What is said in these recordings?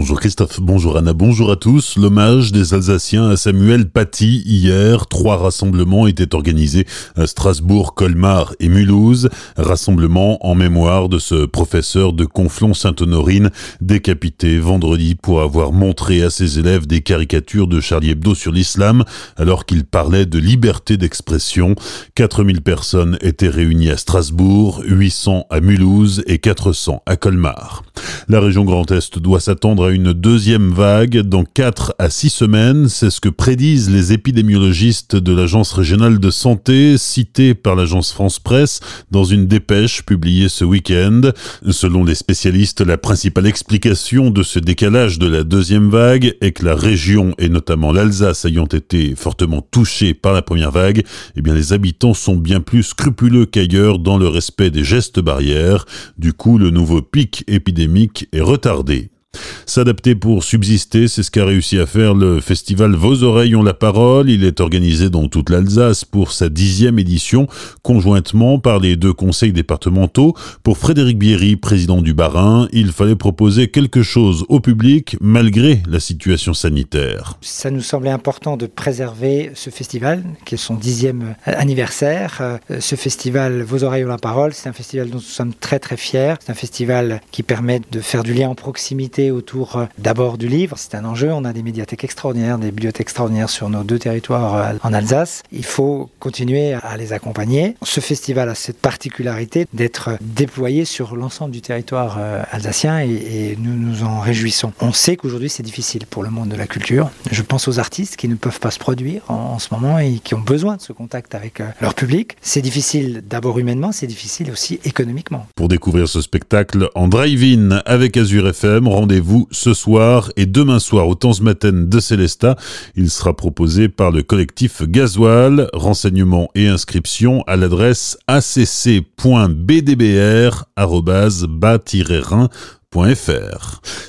Bonjour Christophe, bonjour Anna, bonjour à tous. L'hommage des Alsaciens à Samuel Paty hier. Trois rassemblements étaient organisés à Strasbourg, Colmar et Mulhouse. Rassemblement en mémoire de ce professeur de Conflans-Sainte-Honorine décapité vendredi pour avoir montré à ses élèves des caricatures de Charlie Hebdo sur l'islam alors qu'il parlait de liberté d'expression. 4000 personnes étaient réunies à Strasbourg, 800 à Mulhouse et 400 à Colmar. La région Grand Est doit s'attendre une deuxième vague dans 4 à 6 semaines. C'est ce que prédisent les épidémiologistes de l'Agence régionale de santé, cités par l'agence France Presse dans une dépêche publiée ce week-end. Selon les spécialistes, la principale explication de ce décalage de la deuxième vague est que la région, et notamment l'Alsace ayant été fortement touchée par la première vague, eh bien les habitants sont bien plus scrupuleux qu'ailleurs dans le respect des gestes barrières. Du coup, le nouveau pic épidémique est retardé. S'adapter pour subsister, c'est ce qu'a réussi à faire le festival Vos oreilles ont la parole. Il est organisé dans toute l'Alsace pour sa dixième édition, conjointement par les deux conseils départementaux. Pour Frédéric Bierry, président du Barin, il fallait proposer quelque chose au public malgré la situation sanitaire. Ça nous semblait important de préserver ce festival, qui est son dixième anniversaire. Euh, ce festival Vos oreilles ont la parole, c'est un festival dont nous sommes très très fiers. C'est un festival qui permet de faire du lien en proximité autour euh, d'abord du livre. C'est un enjeu. On a des médiathèques extraordinaires, des bibliothèques extraordinaires sur nos deux territoires euh, en Alsace. Il faut continuer à les accompagner. Ce festival a cette particularité d'être déployé sur l'ensemble du territoire euh, alsacien et, nous nous en réjouissons. On sait qu'aujourd'hui c'est difficile pour le monde de la culture. Je pense aux artistes qui ne peuvent pas se produire en, ce moment et qui ont besoin de ce contact avec leur public. C'est difficile d'abord humainement, c'est difficile aussi économiquement. Pour découvrir ce spectacle en drive-in avec Azure FM, rendez-vous ce soir et demain soir au Matin de Célesta. Il sera proposé par le collectif Gasoil. Renseignements et inscriptions à l'adresse acc.bdbr.bas-rhin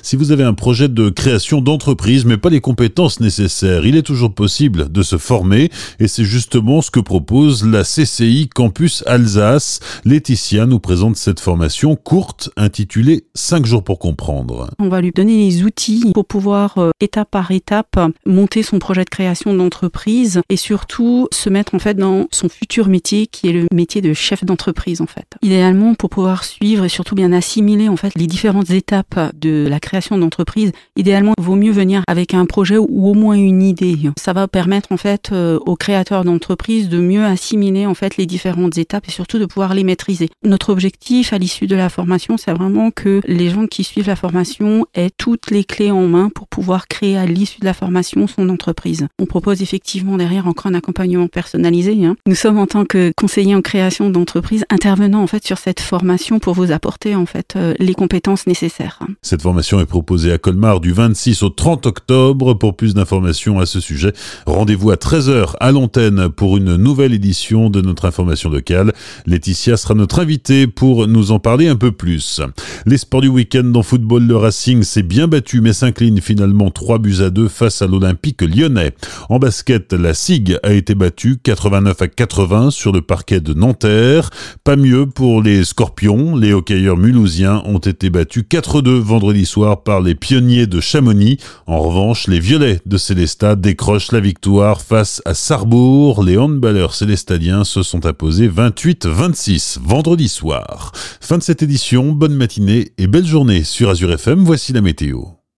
si vous avez un projet de création d'entreprise mais pas les compétences nécessaires, il est toujours possible de se former et c'est justement ce que propose la CCI Campus Alsace. Laetitia nous présente cette formation courte intitulée 5 jours pour comprendre. On va lui donner les outils pour pouvoir euh, étape par étape monter son projet de création d'entreprise et surtout se mettre en fait dans son futur métier qui est le métier de chef d'entreprise en fait. Idéalement pour pouvoir suivre et surtout bien assimiler en fait les différentes étapes de la création d'entreprise, idéalement, il vaut mieux venir avec un projet ou au moins une idée. Ça va permettre en fait euh, aux créateurs d'entreprise de mieux assimiler en fait les différentes étapes et surtout de pouvoir les maîtriser. Notre objectif à l'issue de la formation, c'est vraiment que les gens qui suivent la formation aient toutes les clés en main pour pouvoir créer à l'issue de la formation son entreprise. On propose effectivement derrière encore un accompagnement personnalisé. Hein. Nous sommes en tant que conseillers en création d'entreprise intervenant en fait sur cette formation pour vous apporter en fait euh, les compétences nécessaires cette formation est proposée à Colmar du 26 au 30 octobre. Pour plus d'informations à ce sujet, rendez-vous à 13h à l'antenne pour une nouvelle édition de notre information locale. Laetitia sera notre invitée pour nous en parler un peu plus. Les sports du week-end en football, le Racing s'est bien battu mais s'incline finalement 3 buts à 2 face à l'Olympique lyonnais. En basket, la SIG a été battue 89 à 80 sur le parquet de Nanterre. Pas mieux pour les Scorpions. Les hockeyeurs mulhousiens ont été battus 4-2 vendredi soir par les pionniers de Chamonix. En revanche, les Violets de Célestat décrochent la victoire face à Sarrebourg. Les handballeurs célestadiens se sont imposés 28-26 vendredi soir. Fin de cette édition, bonne matinée et belle journée sur Azure FM, voici la météo.